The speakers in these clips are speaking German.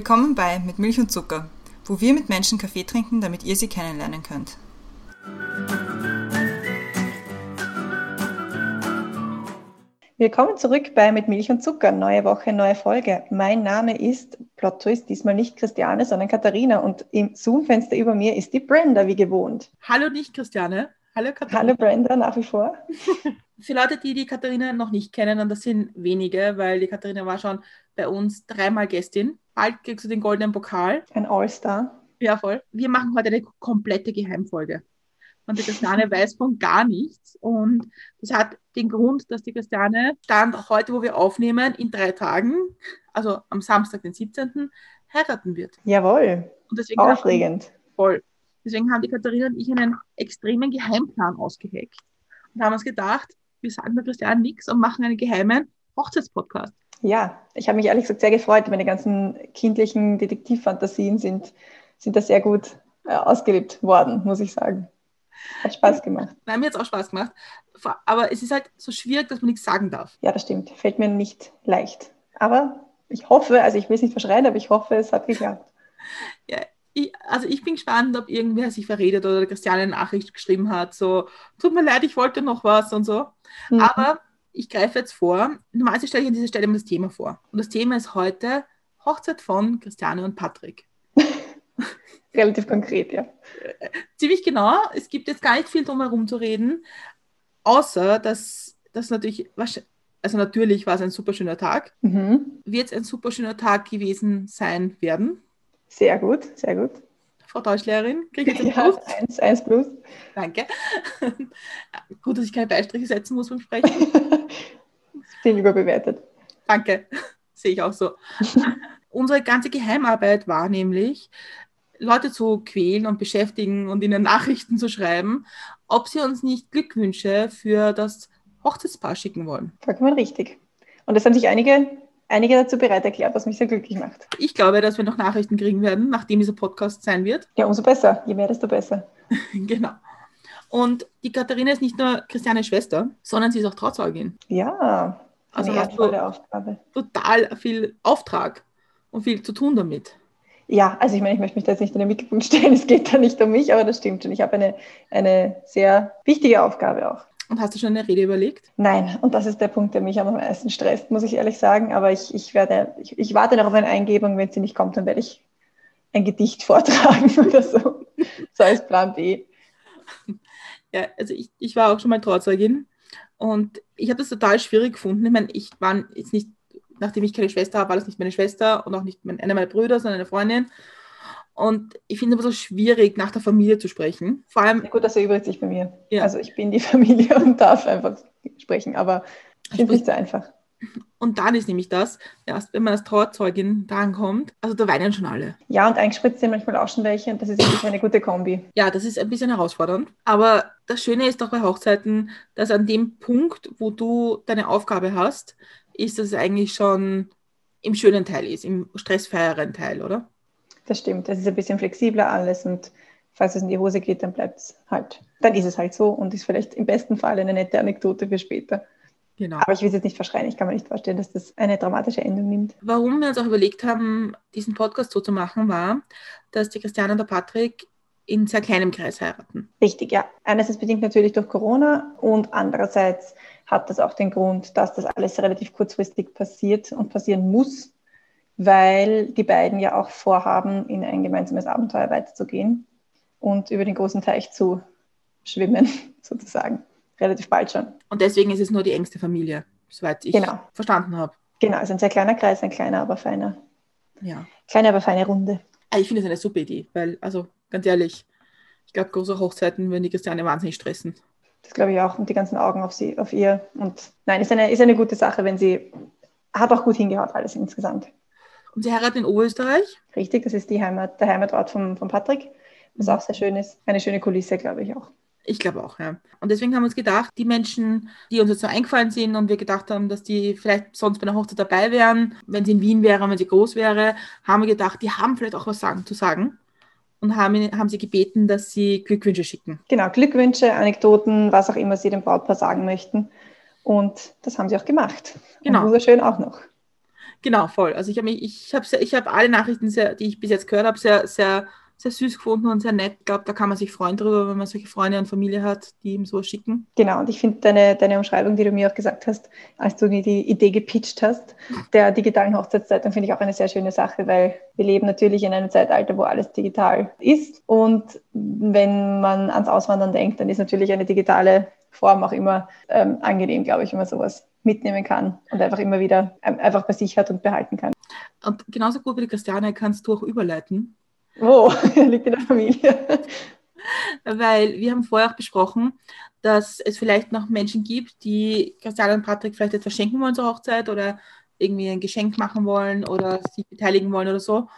Willkommen bei Mit Milch und Zucker, wo wir mit Menschen Kaffee trinken, damit ihr sie kennenlernen könnt. Willkommen zurück bei Mit Milch und Zucker. Neue Woche, neue Folge. Mein Name ist Plot Twist, diesmal nicht Christiane, sondern Katharina. Und im Zoom-Fenster über mir ist die Brenda, wie gewohnt. Hallo, nicht Christiane. Hallo Katharina. Hallo Brenda, nach wie vor. Für Leute, die die Katharina noch nicht kennen, und das sind wenige, weil die Katharina war schon bei uns dreimal Gästin. Bald kriegst du den goldenen Pokal. Ein All-Star. Ja, voll. Wir machen heute eine komplette Geheimfolge. Und die Christiane weiß von gar nichts. Und das hat den Grund, dass die Christiane dann heute, wo wir aufnehmen, in drei Tagen, also am Samstag, den 17., heiraten wird. Jawohl. Und deswegen Aufregend. Haben, voll. Deswegen haben die Katharina und ich einen extremen Geheimplan ausgeheckt. Und haben uns gedacht, wir sagen der Christiane nichts und machen einen geheimen Hochzeitspodcast. Ja, ich habe mich ehrlich gesagt sehr gefreut. Meine ganzen kindlichen Detektivfantasien sind, sind da sehr gut äh, ausgelebt worden, muss ich sagen. Hat Spaß gemacht. Nein, mir hat es auch Spaß gemacht. Aber es ist halt so schwierig, dass man nichts sagen darf. Ja, das stimmt. Fällt mir nicht leicht. Aber ich hoffe, also ich will es nicht verschreien, aber ich hoffe, es hat geklappt. Ja, ich, also ich bin gespannt, ob irgendwer sich verredet oder Christiane eine Nachricht geschrieben hat, so, tut mir leid, ich wollte noch was und so. Mhm. Aber ich greife jetzt vor, normalerweise stelle ich an dieser Stelle immer das Thema vor. Und das Thema ist heute Hochzeit von Christiane und Patrick. Relativ konkret, ja. Ziemlich genau. Es gibt jetzt gar nicht viel drum herum zu reden, außer dass das natürlich, also natürlich war es ein super schöner Tag. Mhm. Wird es ein super schöner Tag gewesen sein werden? Sehr gut, sehr gut. Frau Deutschlehrerin, kriege ich jetzt ja? Eins, eins plus. Danke. gut, dass ich keine Beistriche setzen muss beim Sprechen. Viel überbewertet. Danke, sehe ich auch so. Unsere ganze Geheimarbeit war nämlich, Leute zu quälen und beschäftigen und ihnen Nachrichten zu schreiben, ob sie uns nicht Glückwünsche für das Hochzeitspaar schicken wollen. Vollkommen richtig. Und es haben sich einige, einige dazu bereit erklärt, was mich sehr glücklich macht. Ich glaube, dass wir noch Nachrichten kriegen werden, nachdem dieser Podcast sein wird. Ja, umso besser. Je mehr, desto besser. genau. Und die Katharina ist nicht nur Christianes Schwester, sondern sie ist auch Trauzeugin. Ja, also eine tolle Aufgabe. Total viel Auftrag und viel zu tun damit. Ja, also ich meine, ich möchte mich da jetzt nicht in den Mittelpunkt stellen, es geht da nicht um mich, aber das stimmt schon. Ich habe eine, eine sehr wichtige Aufgabe auch. Und hast du schon eine Rede überlegt? Nein, und das ist der Punkt, der mich am meisten stresst, muss ich ehrlich sagen. Aber ich, ich, werde, ich, ich warte noch auf eine Eingebung. Wenn sie nicht kommt, dann werde ich ein Gedicht vortragen oder so. So als Plan B. Ja, also ich, ich war auch schon mal Trauzeugin und ich habe das total schwierig gefunden. Ich meine, ich war jetzt nicht nachdem ich keine Schwester habe, war das nicht meine Schwester und auch nicht mein, einer meiner Brüder, sondern eine Freundin. Und ich finde es aber so schwierig, nach der Familie zu sprechen. Vor allem. Ja, gut, das erübrigt sich bei mir. Ja. Also ich bin die Familie und darf einfach sprechen, aber ich finde es nicht so einfach. Und dann ist nämlich das, erst wenn man als Trauerzeugin drankommt, also da weinen schon alle. Ja, und eingespritzt sind manchmal auch schon welche und das ist wirklich eine gute Kombi. Ja, das ist ein bisschen herausfordernd. Aber das Schöne ist doch bei Hochzeiten, dass an dem Punkt, wo du deine Aufgabe hast, ist das eigentlich schon im schönen Teil ist, im stressfreieren Teil, oder? Das stimmt. Das ist ein bisschen flexibler alles und falls es in die Hose geht, dann bleibt es halt. Dann ist es halt so und ist vielleicht im besten Fall eine nette Anekdote für später. Genau. Aber ich will es jetzt nicht verschreien. Ich kann mir nicht vorstellen, dass das eine dramatische Endung nimmt. Warum wir uns auch überlegt haben, diesen Podcast so zu machen, war, dass die Christiane und der Patrick in sehr kleinem Kreis heiraten. Richtig, ja. Einerseits bedingt natürlich durch Corona und andererseits hat das auch den Grund, dass das alles relativ kurzfristig passiert und passieren muss, weil die beiden ja auch vorhaben, in ein gemeinsames Abenteuer weiterzugehen und über den großen Teich zu schwimmen, sozusagen. Relativ bald schon. Und deswegen ist es nur die engste Familie, soweit ich genau. verstanden habe. Genau, also ein sehr kleiner Kreis, ein kleiner, aber feiner. Ja. Kleine, aber feine Runde. Ah, ich finde es eine super Idee, weil, also ganz ehrlich, ich glaube, große Hochzeiten würden die Christiane wahnsinnig stressen. Das glaube ich auch und die ganzen Augen auf sie, auf ihr. Und nein, ist eine, ist eine gute Sache, wenn sie hat auch gut hingehaut, alles insgesamt. Und sie heiraten in Oberösterreich? Richtig, das ist die Heimat, der Heimatort von, von Patrick, was auch sehr schön ist. Eine schöne Kulisse, glaube ich auch. Ich glaube auch, ja. Und deswegen haben wir uns gedacht, die Menschen, die uns jetzt so eingefallen sind und wir gedacht haben, dass die vielleicht sonst bei einer Hochzeit dabei wären, wenn sie in Wien wäre, wenn sie groß wäre, haben wir gedacht, die haben vielleicht auch was sagen, zu sagen und haben, haben sie gebeten, dass sie Glückwünsche schicken. Genau, Glückwünsche, Anekdoten, was auch immer sie dem Brautpaar sagen möchten. Und das haben sie auch gemacht. Genau. Und wunderschön auch noch. Genau, voll. Also ich habe ich habe ich hab alle Nachrichten, sehr, die ich bis jetzt gehört habe, sehr, sehr sehr süß gefunden und sehr nett. Ich glaube, da kann man sich freuen drüber, wenn man solche Freunde und Familie hat, die ihm so schicken. Genau, und ich finde deine, deine Umschreibung, die du mir auch gesagt hast, als du die Idee gepitcht hast, der digitalen Hochzeitszeitung, finde ich auch eine sehr schöne Sache, weil wir leben natürlich in einem Zeitalter, wo alles digital ist. Und wenn man ans Auswandern denkt, dann ist natürlich eine digitale Form auch immer ähm, angenehm, glaube ich, wenn man sowas mitnehmen kann und einfach immer wieder einfach bei sich hat und behalten kann. Und genauso gut wie die Christiane kannst du auch überleiten. Wo? Liegt in der Familie. Weil wir haben vorher auch besprochen, dass es vielleicht noch Menschen gibt, die Christiane und Patrick vielleicht etwas schenken wollen zur Hochzeit oder irgendwie ein Geschenk machen wollen oder sich beteiligen wollen oder so.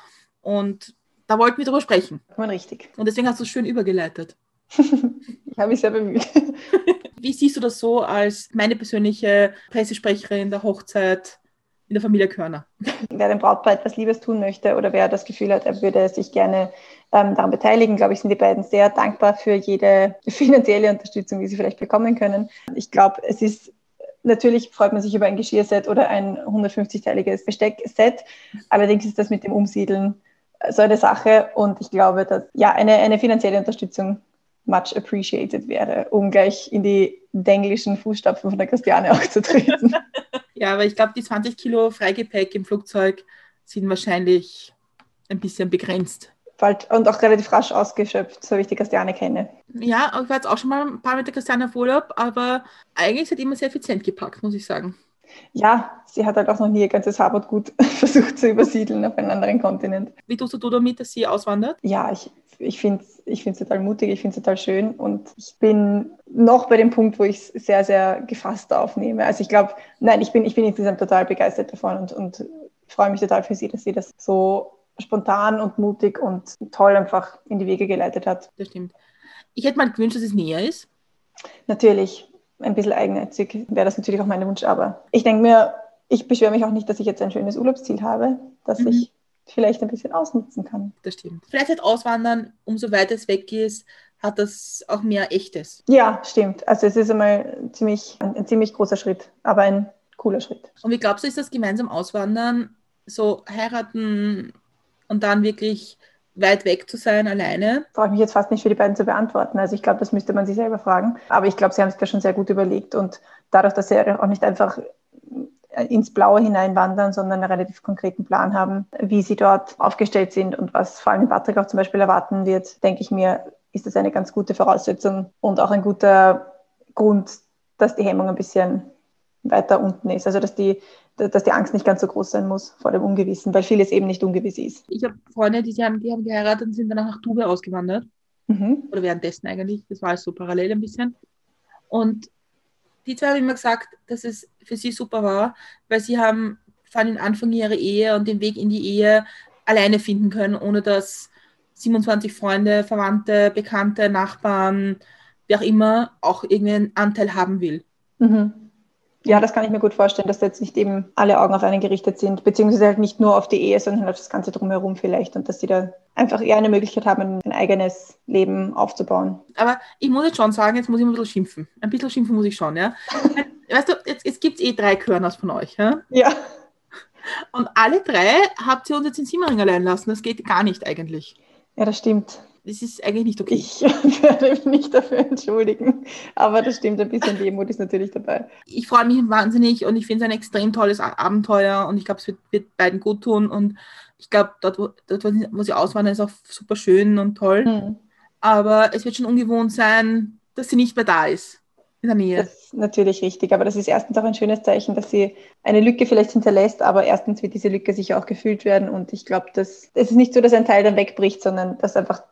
Und da wollten wir darüber sprechen. Man richtig. Und deswegen hast du es schön übergeleitet. ich habe mich sehr bemüht. Wie siehst du das so als meine persönliche Pressesprecherin der Hochzeit in der Familie Körner. Wer dem Brautpaar etwas Liebes tun möchte oder wer das Gefühl hat, er würde sich gerne ähm, daran beteiligen, glaube ich, sind die beiden sehr dankbar für jede finanzielle Unterstützung, die sie vielleicht bekommen können. Ich glaube, es ist Natürlich freut man sich über ein Geschirrset oder ein 150-teiliges Besteckset. Allerdings ist das mit dem Umsiedeln so eine Sache. Und ich glaube, dass ja eine, eine finanzielle Unterstützung much appreciated wäre, um gleich in die denglischen Fußstapfen von der Christiane auch zu treten. Ja, aber ich glaube, die 20 Kilo Freigepäck im Flugzeug sind wahrscheinlich ein bisschen begrenzt. Und auch relativ rasch ausgeschöpft, so wie ich die Christiane kenne. Ja, ich war jetzt auch schon mal ein paar mit der Christiane auf Urlaub, aber eigentlich ist sie immer sehr effizient gepackt, muss ich sagen. Ja, sie hat halt auch noch nie ihr ganzes Harvard-Gut versucht zu übersiedeln auf einen anderen Kontinent. Wie tust du damit, dass sie auswandert? Ja, ich, ich finde es ich total mutig, ich finde es total schön und ich bin noch bei dem Punkt, wo ich es sehr, sehr gefasst aufnehme. Also ich glaube, nein, ich bin, ich bin insgesamt total begeistert davon und, und freue mich total für sie, dass sie das so spontan und mutig und toll einfach in die Wege geleitet hat. Das stimmt. Ich hätte mal gewünscht, dass es näher ist. Natürlich, ein bisschen eigennützig wäre das natürlich auch mein Wunsch, aber ich denke mir, ich beschwere mich auch nicht, dass ich jetzt ein schönes Urlaubsziel habe, das mhm. ich vielleicht ein bisschen ausnutzen kann. Das stimmt. Vielleicht hat Auswandern, umso weiter es weg ist, hat das auch mehr Echtes. Ja, stimmt. Also es ist einmal ziemlich, ein, ein ziemlich großer Schritt, aber ein cooler Schritt. Und wie glaubst du, ist das gemeinsam Auswandern, so heiraten und dann wirklich weit weg zu sein, alleine? Brauche ich mich jetzt fast nicht für die beiden zu beantworten. Also ich glaube, das müsste man sich selber fragen. Aber ich glaube, sie haben sich das schon sehr gut überlegt und dadurch, dass sie auch nicht einfach ins Blaue hineinwandern, sondern einen relativ konkreten Plan haben, wie sie dort aufgestellt sind und was vor allem Patrick auch zum Beispiel erwarten wird, denke ich mir, ist das eine ganz gute Voraussetzung und auch ein guter Grund, dass die Hemmung ein bisschen weiter unten ist. Also dass die, dass die Angst nicht ganz so groß sein muss vor dem Ungewissen, weil vieles eben nicht ungewiss ist. Ich habe Freunde, die haben, die haben geheiratet und sind danach nach Dubai ausgewandert. Mhm. Oder währenddessen eigentlich. Das war alles so parallel ein bisschen. Und die zwei haben immer gesagt, dass es für sie super war, weil sie haben vor den Anfang ihrer Ehe und den Weg in die Ehe alleine finden können, ohne dass 27 Freunde, Verwandte, Bekannte, Nachbarn, wer auch immer, auch irgendeinen Anteil haben will. Mhm. Ja, das kann ich mir gut vorstellen, dass da jetzt nicht eben alle Augen auf einen gerichtet sind, beziehungsweise halt nicht nur auf die Ehe, sondern auf das Ganze drumherum vielleicht und dass sie da einfach eher eine Möglichkeit haben, ein eigenes Leben aufzubauen. Aber ich muss jetzt schon sagen, jetzt muss ich mal ein bisschen schimpfen. Ein bisschen schimpfen muss ich schon, ja. weißt du, jetzt, jetzt gibt es eh drei Körners von euch, ja? Ja. Und alle drei habt ihr uns jetzt in Simmering allein lassen. Das geht gar nicht eigentlich. Ja, das stimmt. Das ist eigentlich nicht okay. Ich werde mich nicht dafür entschuldigen, aber das stimmt, ein bisschen Demut ist natürlich dabei. Ich freue mich wahnsinnig und ich finde es ein extrem tolles Abenteuer und ich glaube, es wird, wird, beiden gut tun und ich glaube, dort, wo, dort, wo sie auswandern, ist auch super schön und toll. Mhm. Aber es wird schon ungewohnt sein, dass sie nicht mehr da ist in der Nähe. Das ist natürlich richtig, aber das ist erstens auch ein schönes Zeichen, dass sie eine Lücke vielleicht hinterlässt, aber erstens wird diese Lücke sicher auch gefüllt werden und ich glaube, dass es ist nicht so, dass ein Teil dann wegbricht, sondern dass einfach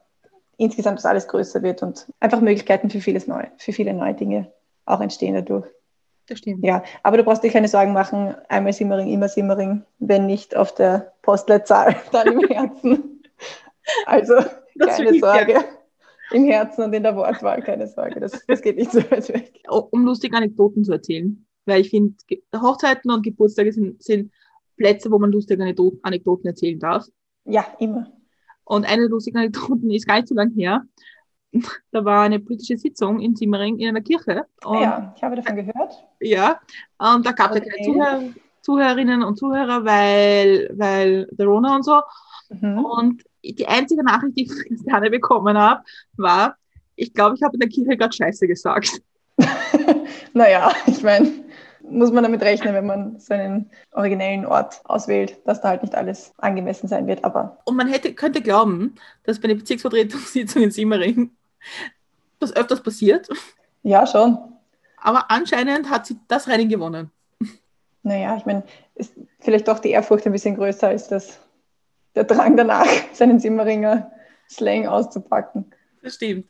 insgesamt das alles größer wird und einfach Möglichkeiten für vieles neu, für viele neue Dinge auch entstehen dadurch. Das stimmt. Ja, aber du brauchst dir keine Sorgen machen, einmal Simmering, immer Simmering, wenn nicht auf der Postleitzahl, dann im Herzen. Also keine Sorge. Ja. Im Herzen und in der Wortwahl, keine Sorge, das, das geht nicht so weit weg. Um lustige Anekdoten zu erzählen, weil ich finde, Hochzeiten und Geburtstage sind, sind Plätze, wo man lustige Anekdoten erzählen darf. Ja, immer. Und eine lustige Anekdote ist gar nicht so lange her. Da war eine politische Sitzung in Simmering in einer Kirche. Und, ja, ich habe davon gehört. Ja, und da gab es okay. keine Zuhörer, Zuhörerinnen und Zuhörer, weil, weil der Rona und so. Mhm. Und die einzige Nachricht, die ich Christiane bekommen habe, war, ich glaube, ich habe in der Kirche gerade Scheiße gesagt. naja, ich meine, muss man damit rechnen, wenn man seinen originellen Ort auswählt, dass da halt nicht alles angemessen sein wird. Aber Und man hätte, könnte glauben, dass bei einer Bezirksvertretungssitzung in Simmering das öfters passiert. ja, schon. Aber anscheinend hat sie das Rennen gewonnen. Naja, ich meine, ist vielleicht doch die Ehrfurcht ein bisschen größer als das, der Drang danach, seinen Simmeringer Slang auszupacken. Das stimmt.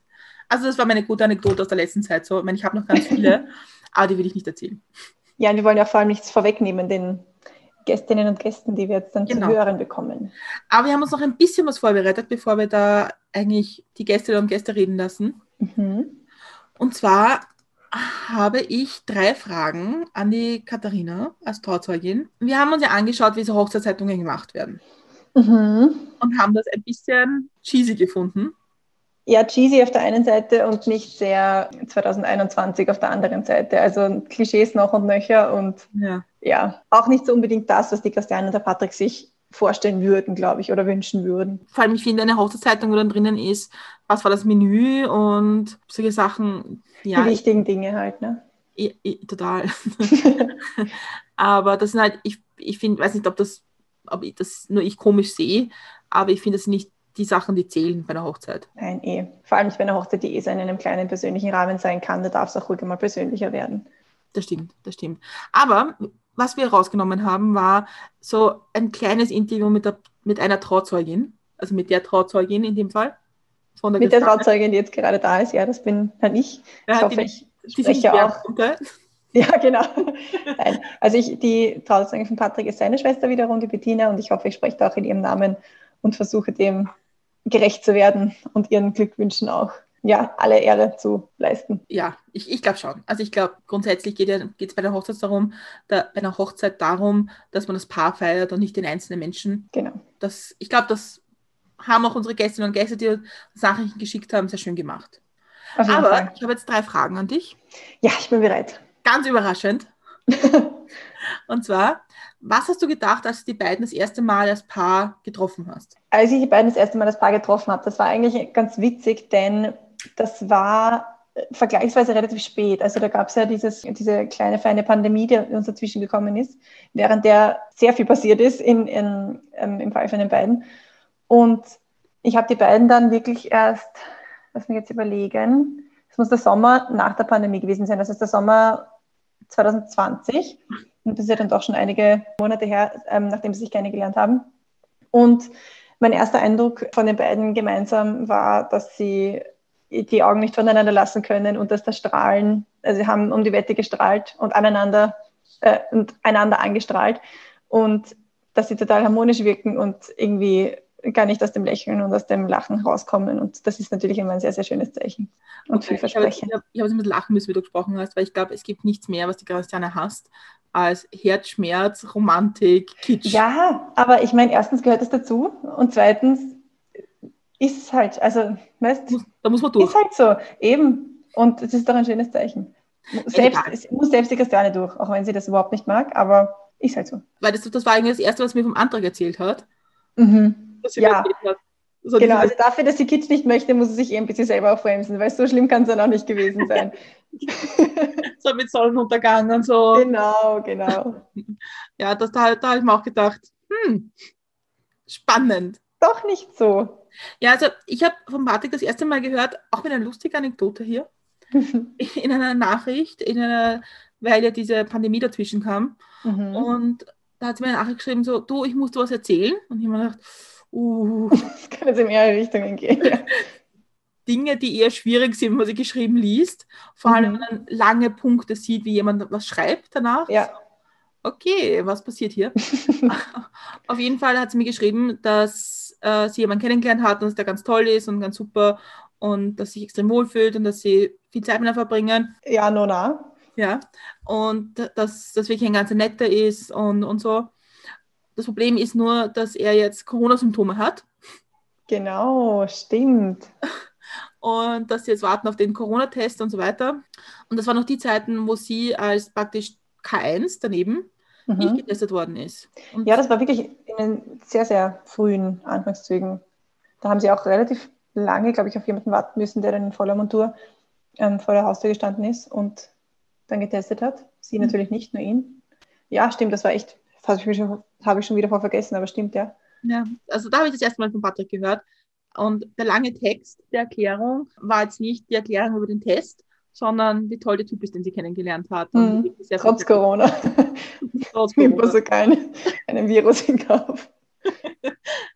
Also das war meine gute Anekdote aus der letzten Zeit. So, ich, meine, ich habe noch ganz viele, aber die will ich nicht erzählen. Ja, und wir wollen ja vor allem nichts vorwegnehmen, den Gästinnen und Gästen, die wir jetzt dann Genau. zu hören bekommen. Aber wir haben uns noch ein bisschen was vorbereitet, bevor wir da eigentlich die Gästinnen und Gäste reden lassen. Mhm. Und zwar habe ich drei Fragen an die Katharina als Trauzeugin. Wir haben uns ja angeschaut, wie so Hochzeitszeitungen gemacht werden Mhm. und haben das ein bisschen cheesy gefunden. Ja, cheesy auf der einen Seite und nicht sehr 2021 auf der anderen Seite. Also Klischees noch und nöcher und Ja. ja, auch nicht so unbedingt das, was die Christiane und der Patrick sich vorstellen würden, glaube ich, oder wünschen würden. Vor allem, ich finde eine Hochzeitszeitung, wo dann drinnen ist, was war das Menü und solche Sachen. Ja, Die wichtigen Dinge halt, ne? i- i- total. aber das sind halt, ich, ich finde, weiß nicht, ob das, ob ich das nur ich komisch sehe, aber ich finde, das nicht die Sachen, die zählen bei einer Hochzeit. Nein, eh. Vor allem nicht bei einer Hochzeit, die eh so in einem kleinen persönlichen Rahmen sein kann, da darf es auch ruhig mal persönlicher werden. Das stimmt, das stimmt. Aber was wir rausgenommen haben, war so ein kleines Interview mit, der, mit einer Trauzeugin, also mit der Trauzeugin in dem Fall. Von Mit der Christiane. Trauzeugin, die jetzt gerade da ist, ja, das bin dann ich. Ja, ich hoffe, die- ich spreche auch. Ja, genau. Nein. Also ich, die Trauzeugin von Patrick ist seine Schwester wiederum, die Bettina, und ich hoffe, ich spreche da auch in ihrem Namen und versuche dem gerecht zu werden und ihren Glückwünschen auch ja, alle Ehre zu leisten. Ja, ich, ich glaube schon. Also ich glaube, grundsätzlich geht es ja, bei der Hochzeit darum, da, bei einer Hochzeit darum, dass man das Paar feiert und nicht den einzelnen Menschen. Genau. Das, ich glaube, das haben auch unsere Gästinnen und Gäste, die uns Nachrichten geschickt haben, sehr schön gemacht. Aber Fall. ich habe jetzt drei Fragen an dich. Ja, ich bin bereit. Ganz überraschend. Und zwar, was hast du gedacht, als du die beiden das erste Mal als Paar getroffen hast? Als ich die beiden das erste Mal das Paar getroffen habe, das war eigentlich ganz witzig, denn das war äh, vergleichsweise relativ spät. Also da gab es ja dieses, diese kleine feine Pandemie, die uns dazwischen gekommen ist, während der sehr viel passiert ist in, in, ähm, im Fall von den beiden. Und ich habe die beiden dann wirklich erst, lass mich jetzt überlegen, es muss der Sommer nach der Pandemie gewesen sein. Das ist der Sommer 2020. Und das ist ja dann doch schon einige Monate her, ähm, nachdem sie sich kennengelernt haben. Und mein erster Eindruck von den beiden gemeinsam war, dass sie die Augen nicht voneinander lassen können und dass das Strahlen, also sie haben um die Wette gestrahlt und aneinander äh, und einander angestrahlt und dass sie total harmonisch wirken und irgendwie gar nicht aus dem Lächeln und aus dem Lachen rauskommen. Und das ist natürlich immer ein sehr, sehr schönes Zeichen und Okay, ich habe vielversprechend. ich hab, ich hab jetzt ein bisschen lachen müssen, wie du gesprochen hast, weil ich glaube, es gibt nichts mehr, was die Christiane hasst, als Herzschmerz, Romantik, Kitsch. Ja, aber ich meine, erstens gehört es dazu und zweitens ist es halt, also, weißt Muss- Da muss man durch. Ist halt so, eben. Und es ist doch ein schönes Zeichen. Selbst, es muss selbst die Christiane durch, auch wenn sie das überhaupt nicht mag, aber ist halt so. Weil das, das war eigentlich das Erste, was mir vom Antrag erzählt hat. Was sie Ja. hat. So Genau, also dafür, dass sie Kitsch nicht möchte, muss sie sich eh ein bisschen selber aufbremsen, weil so schlimm kann es dann auch nicht gewesen sein. so mit Sonnenuntergang und so. genau, genau. Ja, das, da, da habe ich mir auch gedacht, hm, spannend. Doch nicht so. Ja, also ich habe von Patrick das erste Mal gehört, auch mit einer lustigen Anekdote hier, in einer Nachricht, in einer, weil ja diese Pandemie dazwischen kam. Mhm. Und da hat sie mir eine Nachricht geschrieben, so, du, ich muss dir was erzählen. Und ich habe mir gedacht, uh, Das kann jetzt in mehrere Richtungen gehen. Ja. Dinge, die eher schwierig sind, wenn man sie geschrieben liest. Vor allem, Mhm. wenn man lange Punkte sieht, wie jemand was schreibt danach. Ja. Okay, was passiert hier? Auf jeden Fall hat sie mir geschrieben, dass äh, sie jemanden kennengelernt hat und dass der ganz toll ist und ganz super und dass sie sich extrem wohlfühlt und dass sie viel Zeit mit ihm verbringen. ja, Nona. Ja. Und dass das wirklich ein ganz netter ist und, und so. Das Problem ist nur, dass er jetzt Corona-Symptome hat Genau, stimmt. und dass sie jetzt warten auf den Corona-Test und so weiter. Und das waren noch die Zeiten, wo sie als praktisch K1 daneben nicht getestet worden ist. Und Ja, das war wirklich in den sehr, sehr frühen Anfangszügen. Da haben sie auch relativ lange, glaube ich, auf jemanden warten müssen, der dann in voller Montur ähm, vor der Haustür gestanden ist und dann getestet hat. Sie Mhm. natürlich nicht, nur ihn. Ja, stimmt, das war echt, das habe ich, schon- wieder vor vergessen, aber stimmt, ja. Ja, also da habe ich das erste Mal von Patrick gehört. Und der lange Text der Erklärung war jetzt nicht die Erklärung über den Test, sondern wie toll der Typ ist, den sie kennengelernt hat. Mhm. Trotz Corona. Trotz Nimmt man Corona. sogar einen, einen Virus in Kauf.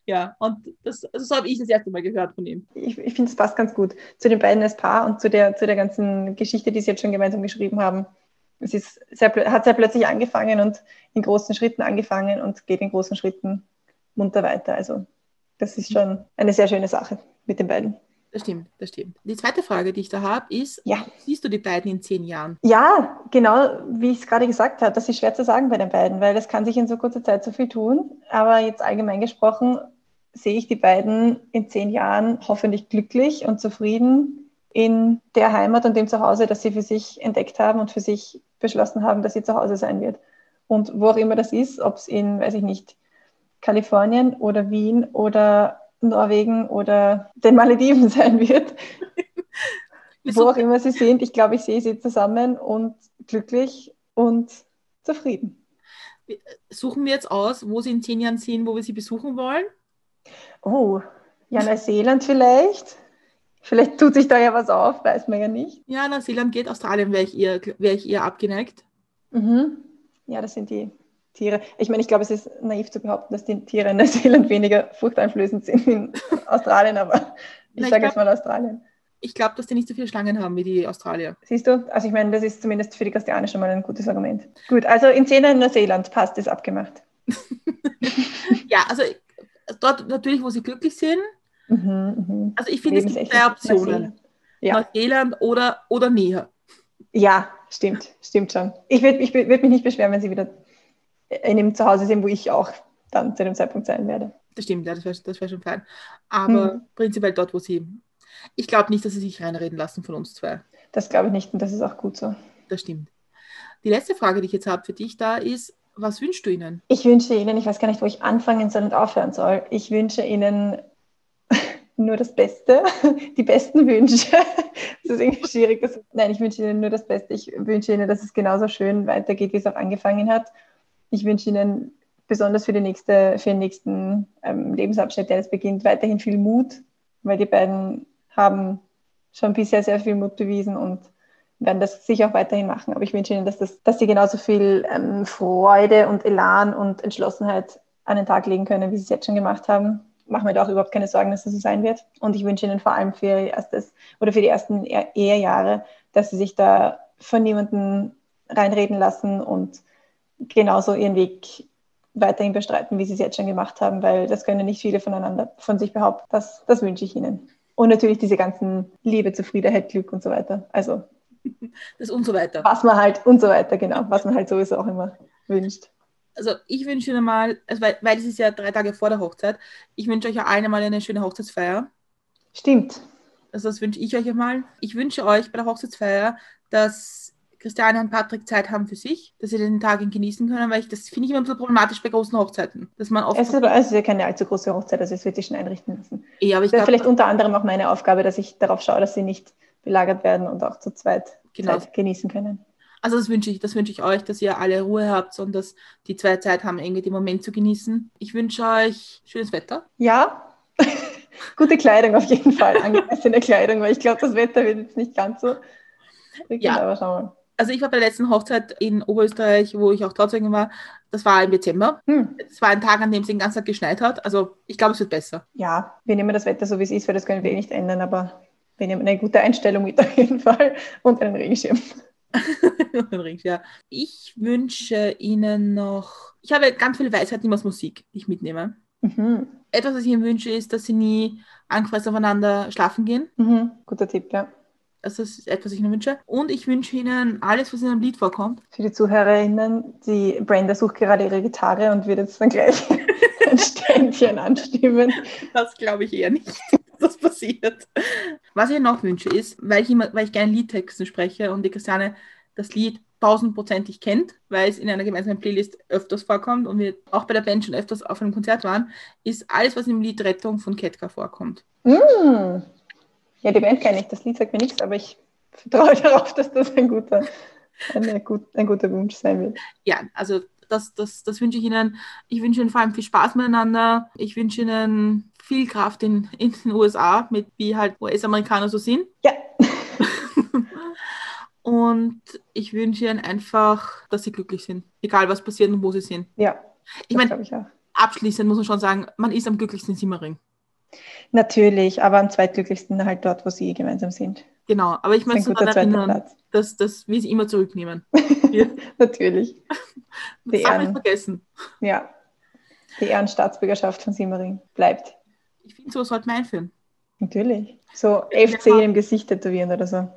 Ja, und das, also so habe ich das erste Mal gehört von ihm. Ich, ich finde, es passt ganz gut zu den beiden als Paar und zu der, zu der ganzen Geschichte, die sie jetzt schon gemeinsam geschrieben haben. Es ist sehr, hat sehr plötzlich angefangen und in großen Schritten angefangen und geht in großen Schritten munter weiter. Also das ist schon eine sehr schöne Sache mit den beiden. Das stimmt, das stimmt. Die zweite Frage, die ich da habe, ist, Ja. siehst du die beiden in zehn Jahren? Ja, genau, wie ich es gerade gesagt habe, das ist schwer zu sagen bei den beiden, weil das kann sich in so kurzer Zeit so viel tun. Aber jetzt allgemein gesprochen sehe ich die beiden in zehn Jahren hoffentlich glücklich und zufrieden in der Heimat und dem Zuhause, das sie für sich entdeckt haben und für sich beschlossen haben, dass sie zu Hause sein wird. Und wo auch immer das ist, ob es in, weiß ich nicht, Kalifornien oder Wien oder Norwegen oder den Malediven sein wird, Wir wo auch immer sie sind, ich glaube, ich sehe sie zusammen und glücklich und zufrieden. suchen wir jetzt aus, wo sie in zehn Jahren sind, wo wir sie besuchen wollen? Oh, ja, Neuseeland vielleicht. Vielleicht tut sich da ja was auf, weiß man ja nicht. Ja, Neuseeland geht, Australien wäre ich, eher- wäre ich eher abgeneigt. Mhm. Ja, das sind die Tiere. Ich meine, ich glaube, es ist naiv zu behaupten, dass die Tiere in Neuseeland weniger furchteinflößend sind in Australien, aber ich sage jetzt mal Australien. Ich glaube, dass die nicht so viele Schlangen haben wie die Australier. Siehst du? Also ich meine, das ist zumindest für die Kastianer schon mal ein gutes Argument. Gut, also in Zehner in Neuseeland passt, ist abgemacht. Ja, also dort natürlich, wo sie glücklich sind. Mhm, mhm. Also ich finde, es gibt zwei Optionen. Ja. Neuseeland oder, oder näher. Ja, stimmt, stimmt schon. Ich würde ich würd mich nicht beschweren, wenn sie wieder in dem Zuhause sind, wo ich auch dann zu dem Zeitpunkt sein werde. Das stimmt, ja, das wäre das wär schon fein. Aber Mhm. prinzipiell dort, wo sie. Ich glaube nicht, dass sie sich reinreden lassen von uns zwei. Das glaube ich nicht und das ist auch gut so. Das stimmt. Die letzte Frage, die ich jetzt habe für dich da ist, was wünschst du ihnen? Ich wünsche Ihnen, ich weiß gar nicht, wo ich anfangen soll und aufhören soll. Ich wünsche Ihnen nur das Beste, die besten Wünsche. Das ist irgendwie schwierig. Das, nein, ich wünsche Ihnen nur das Beste. Ich wünsche Ihnen, dass es genauso schön weitergeht, wie es auch angefangen hat. Ich wünsche Ihnen besonders für, die nächste, für den nächsten ähm, Lebensabschnitt, der jetzt beginnt, weiterhin viel Mut, weil die beiden haben schon bisher sehr viel Mut bewiesen und werden das sicher auch weiterhin machen. Aber ich wünsche Ihnen, dass, das, dass Sie genauso viel ähm, Freude und Elan und Entschlossenheit an den Tag legen können, wie Sie es jetzt schon gemacht haben. Machen wir da auch überhaupt keine Sorgen, dass das so sein wird. Und ich wünsche Ihnen vor allem für Ihr erstes oder für die ersten E- Ehejahre, dass Sie sich da von niemandem reinreden lassen und genauso Ihren Weg weiterhin bestreiten, wie Sie es jetzt schon gemacht haben, weil das können nicht viele voneinander von sich behaupten. Das, das wünsche ich Ihnen. Und natürlich diese ganzen Liebe, Zufriedenheit, Glück und so weiter. Also Das und so weiter. was man halt und so weiter, genau, was man halt sowieso auch immer wünscht. Also ich wünsche Ihnen mal, also weil, weil es ist ja drei Tage vor der Hochzeit, ich wünsche euch ja allen mal eine schöne Hochzeitsfeier. Stimmt. Also das wünsche ich euch einmal. Ich wünsche euch bei der Hochzeitsfeier, dass Christiane und Patrick Zeit haben für sich, dass sie den Tag genießen können, weil ich das finde ich immer bisschen problematisch bei großen Hochzeiten, dass man oft Es ist, aber, ja keine allzu große Hochzeit, also es wird sich schon einrichten müssen. ja, aber ich Das ist glaube, vielleicht unter anderem auch meine Aufgabe, dass ich darauf schaue, dass sie nicht belagert werden und auch zu zweit Genau. Zeit genießen können. Also das wünsche ich, das wünsche ich euch, dass ihr alle Ruhe habt und dass die zwei Zeit haben, irgendwie den Moment zu genießen. Ich wünsche euch schönes Wetter. Ja, gute Kleidung auf jeden Fall, angemessene Kleidung, weil ich glaube, das Wetter wird jetzt nicht ganz so. Ja. aber schauen wir mal. Also ich war bei der letzten Hochzeit in Oberösterreich, wo ich auch Trauzeugin war. Das war im Dezember. Hm. Es war ein Tag, an dem es den ganzen Tag geschneit hat. Also ich glaube, es wird besser. Ja, wir nehmen das Wetter so, wie es ist, weil das können wir eh nicht ändern, aber wir nehmen eine gute Einstellung mit auf jeden Fall und einen Regenschirm. ja. Ich wünsche Ihnen noch. Ich habe ganz viele Weisheiten aus Musik, die ich mitnehme. Mhm. Etwas, was ich Ihnen wünsche, ist, dass Sie nie angefressen aufeinander schlafen gehen. Mhm. Guter Tipp, ja. Also das ist etwas, was ich Ihnen wünsche. Und ich wünsche Ihnen alles, was in einem Lied vorkommt. Für die ZuhörerInnen, die Brenda sucht gerade ihre Gitarre und wird jetzt dann gleich ein Ständchen anstimmen. Das glaube ich eher nicht, das passiert. Was ich noch wünsche, ist, weil ich, immer, weil ich gerne Liedtexten spreche und die Christiane das Lied tausendprozentig kennt, weil es in einer gemeinsamen Playlist öfters vorkommt und wir auch bei der Band schon öfters auf einem Konzert waren, ist alles, was im Lied Rettung von Ketka vorkommt. Mm. Ja, die Band kenne ich, das Lied sagt mir nichts, aber ich vertraue darauf, dass das ein guter, ein, gut, ein guter Wunsch sein wird. Ja, also das, das, das wünsche ich Ihnen. Ich wünsche Ihnen vor allem viel Spaß miteinander. Ich wünsche Ihnen viel Kraft in, in den USA, mit wie halt US-Amerikaner so sind. Ja. und ich wünsche Ihnen einfach, dass Sie glücklich sind, egal was passiert und wo Sie sind. Ja. Ich meine, abschließend muss man schon sagen, man ist am glücklichsten in Simmering. Natürlich, aber am zweitglücklichsten halt dort, wo Sie gemeinsam sind. Genau, aber ich möchte daran erinnern, dass, dass wir sie immer zurücknehmen. Natürlich. Die das Ehren, vergessen. Ja, die Ehrenstaatsbürgerschaft von Simmering bleibt. Ich finde, so sollte man einführen. Natürlich. So FC ja. im Gesicht tätowieren oder so.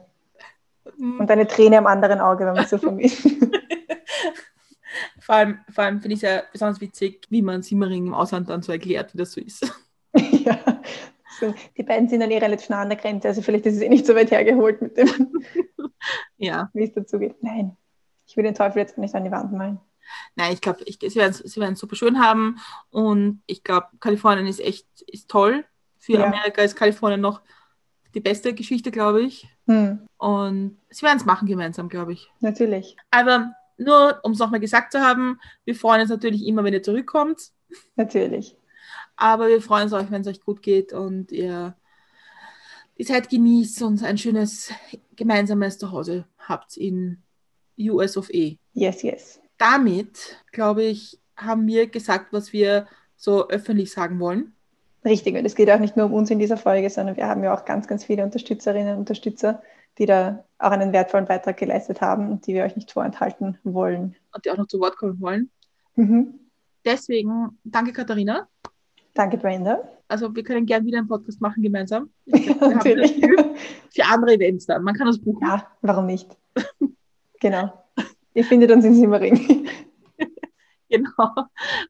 Mm. Und eine Träne am anderen Auge, wenn man so vermisst. vor allem, vor allem finde ich es ja besonders witzig, wie man Simmering im Ausland dann so erklärt, wie das so ist. ja, die beiden sind dann eh relativ nah an der Grenze, also vielleicht ist es eh nicht so weit hergeholt mit dem, ja. wie es dazu geht. Nein, ich will den Teufel jetzt nicht an die Wand malen. Nein, ich glaube, ich, sie werden es super schön haben und ich glaube, Kalifornien ist echt ist toll. Für ja. Amerika ist Kalifornien noch die beste Geschichte, glaube ich. Hm. Und sie werden es machen gemeinsam, glaube ich. Natürlich. Aber nur, um es nochmal gesagt zu haben, wir freuen uns natürlich immer, wenn ihr zurückkommt. Natürlich. Aber wir freuen uns euch, wenn es euch gut geht und ihr die Zeit genießt und ein schönes gemeinsames Zuhause habt in US of E. Yes, yes. Damit, glaube ich, haben wir gesagt, was wir so öffentlich sagen wollen. Richtig, und es geht auch nicht nur um uns in dieser Folge, sondern wir haben ja auch ganz, ganz viele Unterstützerinnen und Unterstützer, die da auch einen wertvollen Beitrag geleistet haben und die wir euch nicht vorenthalten wollen. Und die auch noch zu Wort kommen wollen. Mhm. Deswegen, danke Katharina. Danke, Brenda. Also wir können gerne wieder einen Podcast machen gemeinsam. Ja, natürlich. Für andere Events dann. Man kann das buchen. Ja, warum nicht? genau. Ihr findet uns in Simmering. genau.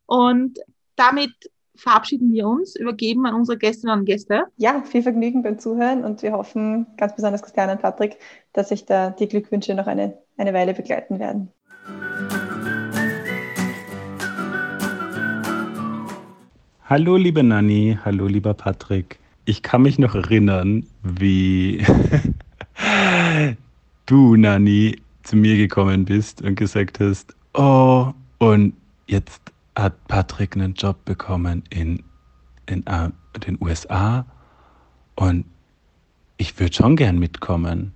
Und damit verabschieden wir uns, übergeben an unsere Gästinnen und Gäste. Ja, viel Vergnügen beim Zuhören und wir hoffen, ganz besonders Christiane und Patrick, dass sich da die Glückwünsche noch eine, eine Weile begleiten werden. Hallo, liebe Nanni, hallo, lieber Patrick. Ich kann mich noch erinnern, wie du, Nanni, zu mir gekommen bist und gesagt hast, oh, und jetzt hat Patrick einen Job bekommen in, in äh, den USA und ich würde schon gern mitkommen.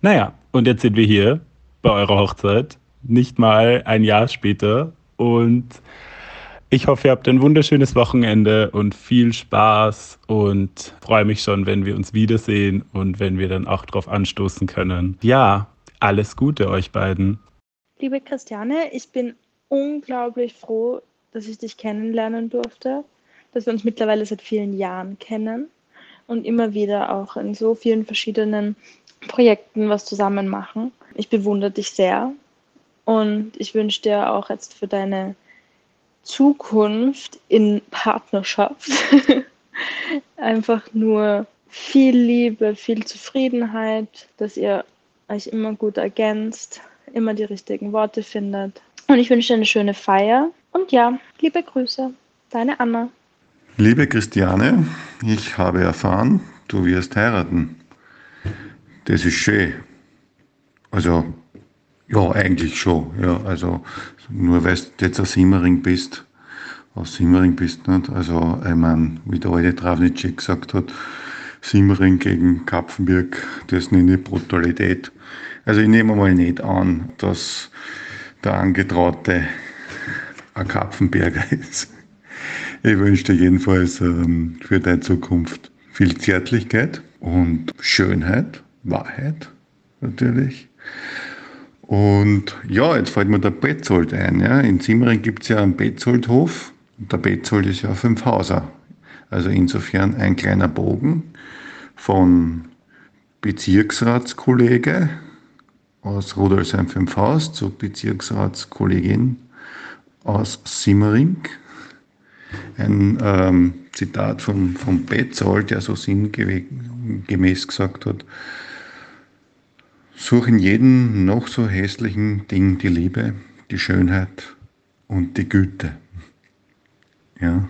Naja, und jetzt sind wir hier bei eurer Hochzeit, nicht mal ein Jahr später und ich hoffe, ihr habt ein wunderschönes Wochenende und viel Spaß und freue mich schon, wenn wir uns wiedersehen und wenn wir dann auch darauf anstoßen können. Ja, alles Gute euch beiden. Liebe Christiane, ich bin unglaublich froh, dass ich dich kennenlernen durfte, dass wir uns mittlerweile seit vielen Jahren kennen und immer wieder auch in so vielen verschiedenen Projekten was zusammen machen. Ich bewundere dich sehr und ich wünsche dir auch jetzt für deine Zukunft in Partnerschaft. Einfach nur viel Liebe, viel Zufriedenheit, dass ihr euch immer gut ergänzt, immer die richtigen Worte findet. Und ich wünsche dir eine schöne Feier. Und ja, liebe Grüße, deine Anna. Liebe Christiane, ich habe erfahren, du wirst heiraten. Das ist schön. Also ja, eigentlich schon. Ja, also nur weil du jetzt aus Simmering bist, aus Simmering bist, nicht? Also, ich meine, wie der alte Travnicek gesagt hat, Simmering gegen Kapfenberg, das nenne ich Brutalität. Also ich nehme mal nicht an, dass der Angetraute ein Kapfenberger ist. Ich wünsche dir jedenfalls ähm, für deine Zukunft viel Zärtlichkeit und Schönheit, Wahrheit natürlich. Und ja, jetzt fällt mir der Betzold ein. Ja. In Simmering gibt es ja einen Betzoldhof. Der Betzold ist ja Fünfhauser. Also insofern ein kleiner Bogen von Bezirksratskollege aus Rudolsheim Fünfhaus zu Bezirksratskollegin aus Simmering. Ein ähm, Zitat von, von Betzold, der so sinngemäß gesagt hat, such in jedem noch so hässlichen Ding die Liebe, die Schönheit und die Güte. Ja.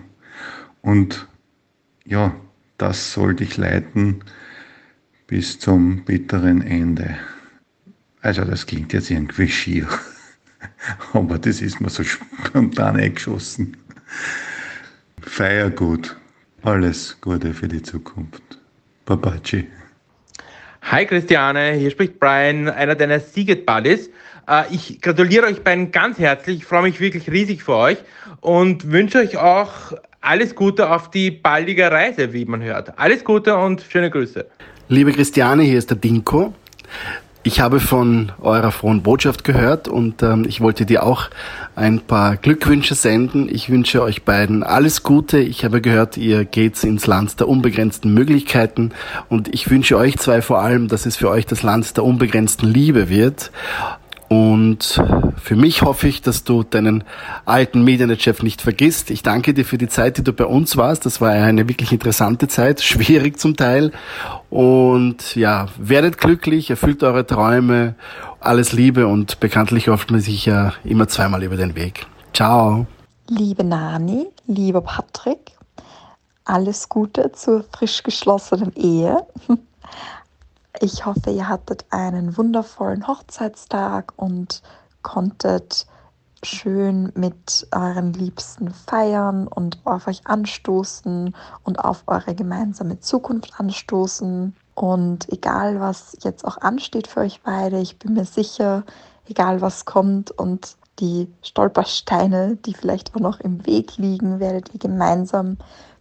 Und ja, das soll dich leiten bis zum bitteren Ende. Also das klingt jetzt irgendwie schier, aber das ist mir so spontan eingeschossen. Feier gut. Alles Gute für die Zukunft. Babaci. Hi Christiane, hier spricht Brian, einer deiner Seagate Buddies. Äh, ich gratuliere euch beiden ganz herzlich. Ich freue mich wirklich riesig für euch und wünsche euch auch alles Gute auf die baldige Reise, wie man hört. Alles Gute und schöne Grüße. Liebe Christiane, hier ist der Dinko. Ich habe von eurer frohen Botschaft gehört und ähm, ich wollte dir auch ein paar Glückwünsche senden. Ich wünsche euch beiden alles Gute. Ich habe gehört, ihr geht ins Land der unbegrenzten Möglichkeiten und ich wünsche euch zwei vor allem, dass es für euch das Land der unbegrenzten Liebe wird. Und für mich hoffe ich, dass du deinen alten Medienchef nicht vergisst. Ich danke dir für die Zeit, die du bei uns warst. Das war eine wirklich interessante Zeit, schwierig zum Teil. Und ja, werdet glücklich, erfüllt eure Träume, alles Liebe und bekanntlich hofft man sich ja immer zweimal über den Weg. Ciao. Liebe Nani, lieber Patrick, alles Gute zur frisch geschlossenen Ehe. Ich hoffe, ihr hattet einen wundervollen Hochzeitstag und konntet schön mit euren Liebsten feiern und auf euch anstoßen und auf eure gemeinsame Zukunft anstoßen. Und egal, was jetzt auch ansteht für euch beide, ich bin mir sicher, egal was kommt und die Stolpersteine, die vielleicht auch noch im Weg liegen, werdet ihr gemeinsam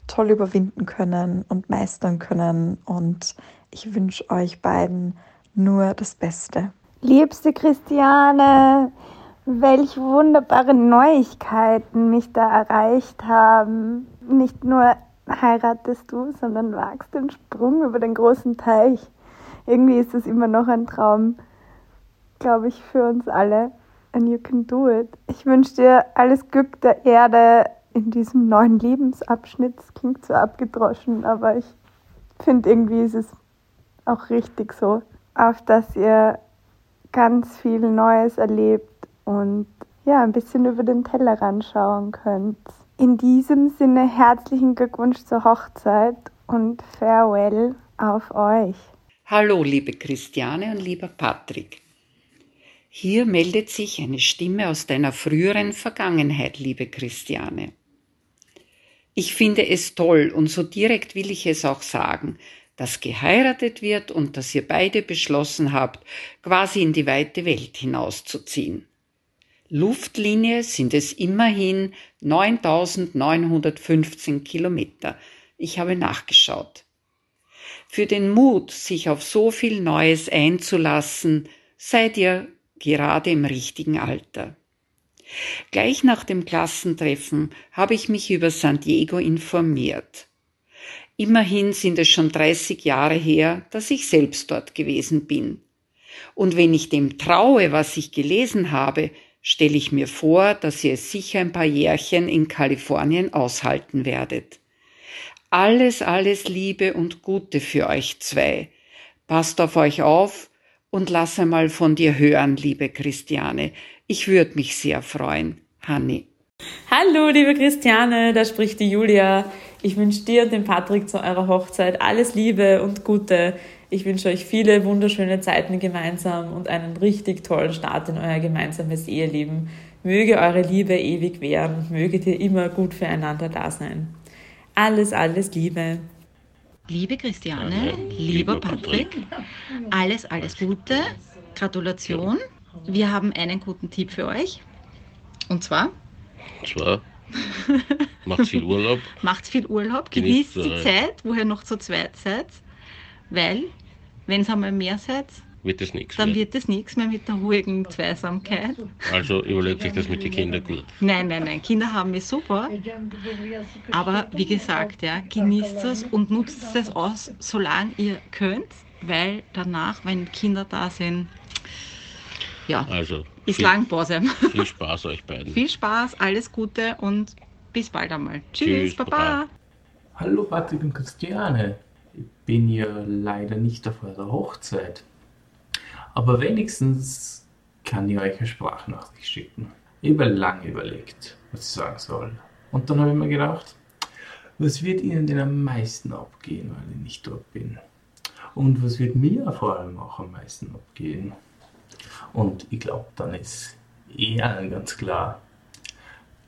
toll überwinden können und meistern können. Und ich wünsche euch beiden nur das Beste. Liebste Christiane, welch wunderbare Neuigkeiten mich da erreicht haben. Nicht nur heiratest du, sondern wagst den Sprung über den großen Teich. Irgendwie ist es immer noch ein Traum, glaube ich, für uns alle. And you can do it. Ich wünsche dir alles Glück der Erde in diesem neuen Lebensabschnitt. Das klingt so abgedroschen, aber ich finde irgendwie ist es auch richtig so, auf dass ihr ganz viel Neues erlebt und ja, ein bisschen über den Tellerrand schauen könnt. In diesem Sinne herzlichen Glückwunsch zur Hochzeit und Farewell auf euch. Hallo, liebe Christiane und lieber Patrick. Hier meldet sich eine Stimme aus deiner früheren Vergangenheit, liebe Christiane. Ich finde es toll und so direkt will ich es auch sagen, dass geheiratet wird und dass ihr beide beschlossen habt, quasi in die weite Welt hinauszuziehen. Luftlinie sind es immerhin 9915 Kilometer. Ich habe nachgeschaut. Für den Mut, sich auf so viel Neues einzulassen, seid ihr gerade im richtigen Alter. Gleich nach dem Klassentreffen habe ich mich über San Diego informiert. Immerhin sind es schon 30 Jahre her, dass ich selbst dort gewesen bin. Und wenn ich dem traue, was ich gelesen habe, stelle ich mir vor, dass ihr es sicher ein paar Jährchen in Kalifornien aushalten werdet. Alles, alles Liebe und Gute für euch zwei. Passt auf euch auf und lass einmal von dir hören, liebe Christiane. Ich würde mich sehr freuen. Hanni. Hallo, liebe Christiane, da spricht die Julia. Ich wünsche dir und dem Patrick zu eurer Hochzeit alles Liebe und Gute. Ich wünsche euch viele wunderschöne Zeiten gemeinsam und einen richtig tollen Start in euer gemeinsames Eheleben. Möge eure Liebe ewig währen und möget ihr immer gut füreinander da sein. Alles, alles Liebe. Liebe Christiane, lieber Patrick, alles, alles Gute, Gratulation. Wir haben einen guten Tipp für euch. Und zwar? Und zwar? Macht viel Urlaub. Macht viel Urlaub, genießt die Zeit, wo ihr noch zu zweit seid, weil, wenn es einmal mehr seid, wird es nichts Dann mehr. wird es nichts mehr mit der ruhigen Zweisamkeit. Also überlegt sich das mit den Kindern gut. Nein, nein, nein, Kinder haben wir super. Aber wie gesagt, ja, genießt es und nutzt es aus, solange ihr könnt, weil danach, wenn Kinder da sind, ja, also ist viel, lang Pause. Viel Spaß euch beiden. Viel Spaß, alles Gute und bis bald einmal. Tschüss, Tschüss Baba. Baba. Hallo Patrick und Christiane. Ich bin ja leider nicht auf eurer Hochzeit. Aber wenigstens kann ich euch eine Sprachnachricht schicken. Ich habe lange überlegt, was ich sagen soll. Und dann habe ich mir gedacht, was wird Ihnen denn am meisten abgehen, weil ich nicht dort bin? Und was wird mir vor allem auch am meisten abgehen? Und ich glaube, dann ist eh allen ganz klar,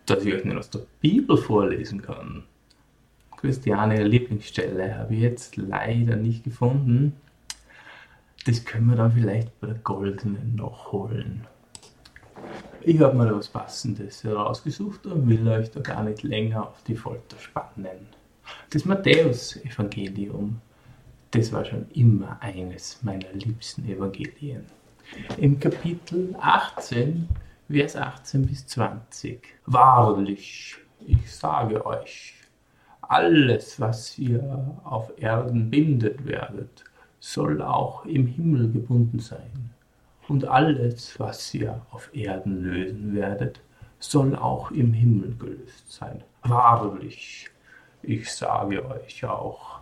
dass ich euch nicht aus der Bibel vorlesen kann. Christiane Lieblingsstelle habe ich jetzt leider nicht gefunden. Das können wir dann vielleicht bei der goldenen noch holen. Ich habe mir da was Passendes herausgesucht und will euch da gar nicht länger auf die Folter spannen. Das Matthäus-Evangelium, das war schon immer eines meiner liebsten Evangelien. Im Kapitel 18, Vers 18 bis 20. Wahrlich, ich sage euch, alles, was ihr auf Erden bindet werdet, soll auch im Himmel gebunden sein. Und alles, was ihr auf Erden lösen werdet, soll auch im Himmel gelöst sein. Wahrlich, ich sage euch auch,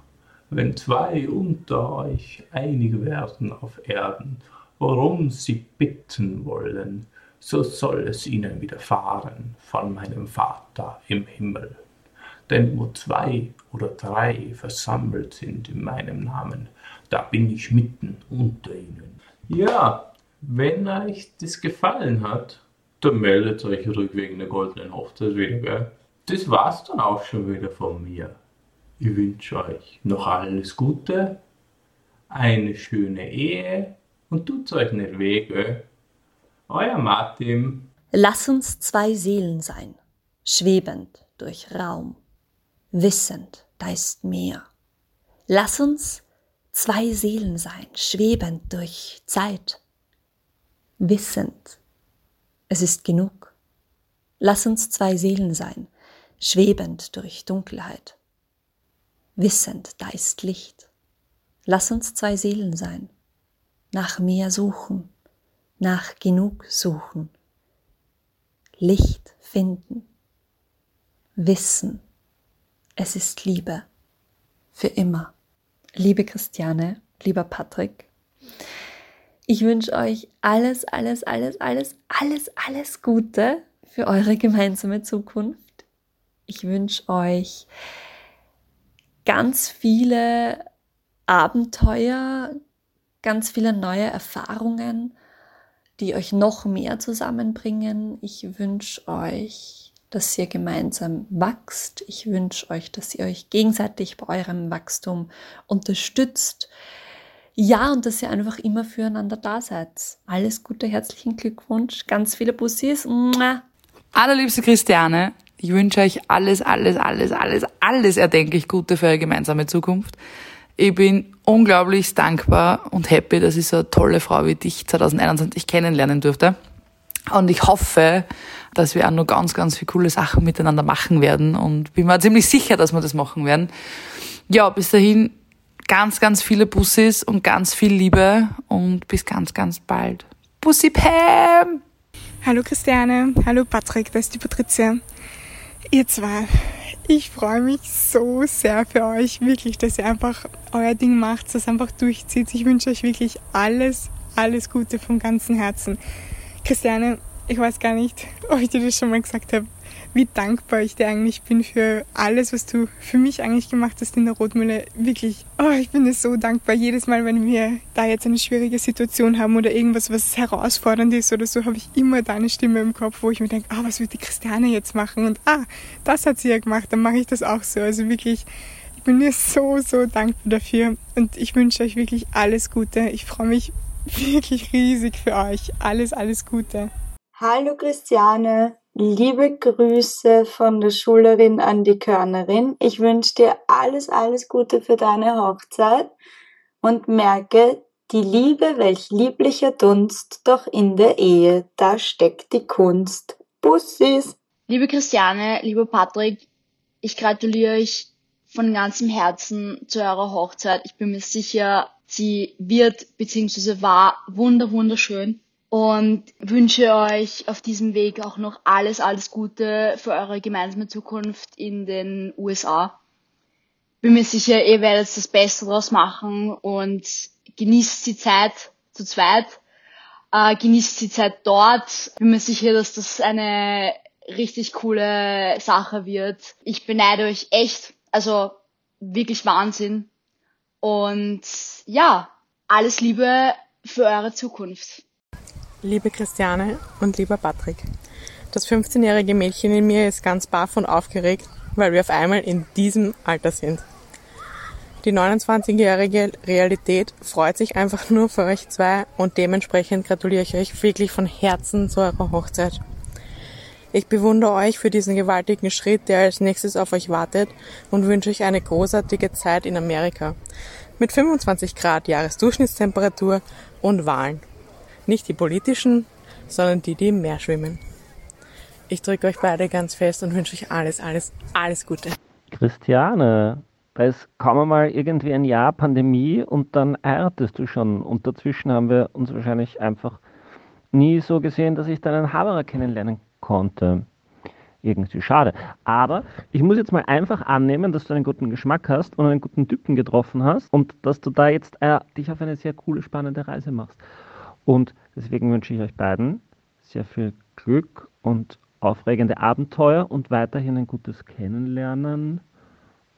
wenn zwei unter euch einig werden auf Erden, worum sie bitten wollen, so soll es ihnen widerfahren von meinem Vater im Himmel. Denn wo zwei oder drei versammelt sind in meinem Namen, da bin ich mitten unter ihnen. Ja, wenn euch das gefallen hat, dann meldet euch ruhig wegen der goldenen Hochzeit wieder, gell? Das war's dann auch schon wieder von mir. Ich wünsche euch noch alles Gute, eine schöne Ehe und tut's euch nicht weh, gell? Euer Martin. Lass uns zwei Seelen sein, schwebend durch Raum, wissend, da ist mehr. Lass uns zwei Seelen sein, schwebend durch Zeit, wissend, es ist genug. Lass uns zwei Seelen sein, schwebend durch Dunkelheit, wissend, da ist Licht. Lass uns zwei Seelen sein, nach mehr suchen, nach genug suchen, Licht finden, wissen, es ist Liebe, für immer. Liebe Christiane, lieber Patrick, ich wünsche euch alles, alles, alles, alles, alles, alles Gute für eure gemeinsame Zukunft. Ich wünsche euch ganz viele Abenteuer, ganz viele neue Erfahrungen, die euch noch mehr zusammenbringen. Ich wünsche euch, dass ihr gemeinsam wachst. Ich wünsche euch, dass ihr euch gegenseitig bei eurem Wachstum unterstützt. Ja, und dass ihr einfach immer füreinander da seid. Alles Gute, herzlichen Glückwunsch, ganz viele Bussis. Allerliebste Christiane, ich wünsche euch alles, alles, alles, alles, alles erdenklich Gute für eure gemeinsame Zukunft. Ich bin unglaublich dankbar und happy, dass ich so eine tolle Frau wie dich 2021 kennenlernen durfte. Und ich hoffe, dass wir auch noch ganz, ganz viele coole Sachen miteinander machen werden und bin mir ziemlich sicher, dass wir das machen werden. Ja, bis dahin ganz, ganz viele Bussis und ganz viel Liebe und bis ganz, ganz bald. Bussi Pam! Hallo Christiane, hallo Patrick, da ist die Patricia. Ihr zwei, ich freue mich so sehr für euch, wirklich, dass ihr einfach euer Ding macht, dass einfach durchzieht. Ich wünsche euch wirklich alles, alles Gute vom ganzen Herzen. Christiane, ich weiß gar nicht, ob ich dir das schon mal gesagt habe, wie dankbar ich dir eigentlich bin für alles, was du für mich eigentlich gemacht hast in der Rotmühle. Wirklich, oh, ich bin dir so dankbar. Jedes Mal, wenn wir da jetzt eine schwierige Situation haben oder irgendwas, was herausfordernd ist oder so, habe ich immer deine Stimme im Kopf, wo ich mir denke, ah, oh, was wird die Christiane jetzt machen? Und ah, das hat sie ja gemacht, dann mache ich das auch so. Also wirklich, ich bin dir so, so dankbar dafür und ich wünsche euch wirklich alles Gute. Ich freue mich wirklich riesig für euch. Alles, alles Gute. Hallo Christiane, liebe Grüße von der Schülerin an die Körnerin. Ich wünsche dir alles, alles Gute für deine Hochzeit und merke, die Liebe, welch lieblicher Dunst, doch in der Ehe, da steckt die Kunst. Bussis! Liebe Christiane, lieber Patrick, ich gratuliere euch von ganzem Herzen zu eurer Hochzeit. Ich bin mir sicher, sie wird bzw. war wunder wunderschön und wünsche euch auf diesem Weg auch noch alles, alles Gute für eure gemeinsame Zukunft in den USA. Bin mir sicher, ihr werdet das Beste draus machen und genießt die Zeit zu zweit Äh, genießt die Zeit dort. Bin mir sicher, dass das eine richtig coole Sache wird. Ich beneide euch echt. Also wirklich Wahnsinn. Und ja, alles Liebe für eure Zukunft. Liebe Christiane und lieber Patrick, das 15-jährige Mädchen in mir ist ganz baff und aufgeregt, weil wir auf einmal in diesem Alter sind. Die 29-jährige Realität freut sich einfach nur für euch zwei und dementsprechend gratuliere ich euch wirklich von Herzen zu eurer Hochzeit. Ich bewundere euch für diesen gewaltigen Schritt, der als nächstes auf euch wartet und wünsche euch eine großartige Zeit in Amerika. Mit 25 Grad Jahresdurchschnittstemperatur und Wahlen. Nicht die politischen, sondern die, die im Meer schwimmen. Ich drücke euch beide ganz fest und wünsche euch alles, alles, alles Gute. Christiane, da ist kaum einmal irgendwie ein Jahr Pandemie und dann heiratest du schon. Und dazwischen haben wir uns wahrscheinlich einfach nie so gesehen, dass ich deinen Haberer kennenlernen konnte. Irgendwie schade. Aber ich muss jetzt mal einfach annehmen, dass du einen guten Geschmack hast und einen guten Typen getroffen hast und dass du da jetzt äh, dich auf eine sehr coole, spannende Reise machst. Und deswegen wünsche ich euch beiden sehr viel Glück und aufregende Abenteuer und weiterhin ein gutes Kennenlernen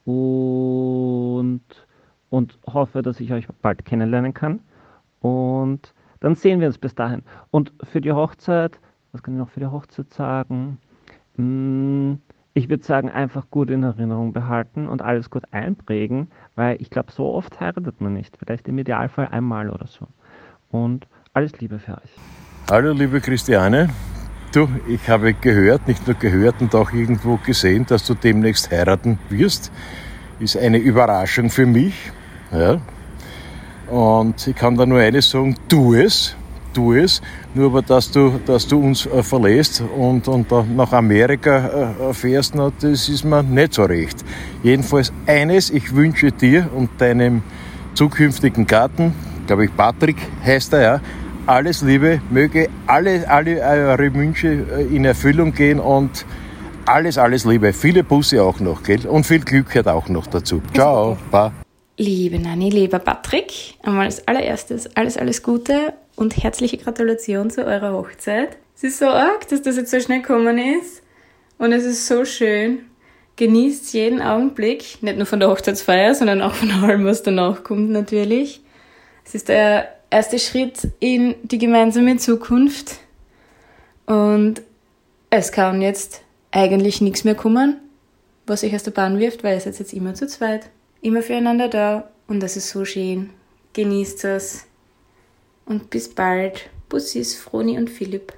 und, und hoffe, dass ich euch bald kennenlernen kann. Und dann sehen wir uns bis dahin. Und für die Hochzeit was kann ich noch für die Hochzeit sagen? Hm, ich würde sagen, einfach gut in Erinnerung behalten und alles gut einprägen, weil ich glaube, so oft heiratet man nicht. Vielleicht im Idealfall einmal oder so. Und alles Liebe für euch. Hallo, liebe Christiane. Du, ich habe gehört, nicht nur gehört und auch irgendwo gesehen, dass du demnächst heiraten wirst. Ist eine Überraschung für mich. Ja. Und ich kann da nur eines sagen, tu es tu es, nur aber dass du, dass du uns äh, verlässt und, und nach Amerika äh, fährst, na, das ist mir nicht so recht. Jedenfalls eines, ich wünsche dir und deinem zukünftigen Gatten, glaube ich Patrick heißt er ja, alles Liebe, möge alle, alle eure Wünsche äh, in Erfüllung gehen und alles, alles Liebe. Viele Busse auch noch, gell? Und viel Glück gehört auch noch dazu. Ciao, ba. Liebe Nani, lieber Patrick, einmal als allererstes alles, alles Gute und herzliche Gratulation zu eurer Hochzeit. Es ist so arg, dass das jetzt so schnell gekommen ist und es ist so schön. Genießt jeden Augenblick, nicht nur von der Hochzeitsfeier, sondern auch von allem, was danach kommt natürlich. Es ist der erste Schritt in die gemeinsame Zukunft und es kann jetzt eigentlich nichts mehr kommen, was euch aus der Bahn wirft, weil ihr seid jetzt immer zu zweit, immer füreinander da und das ist so schön. Genießt es und bis bald. Bussis, Froni und Philipp.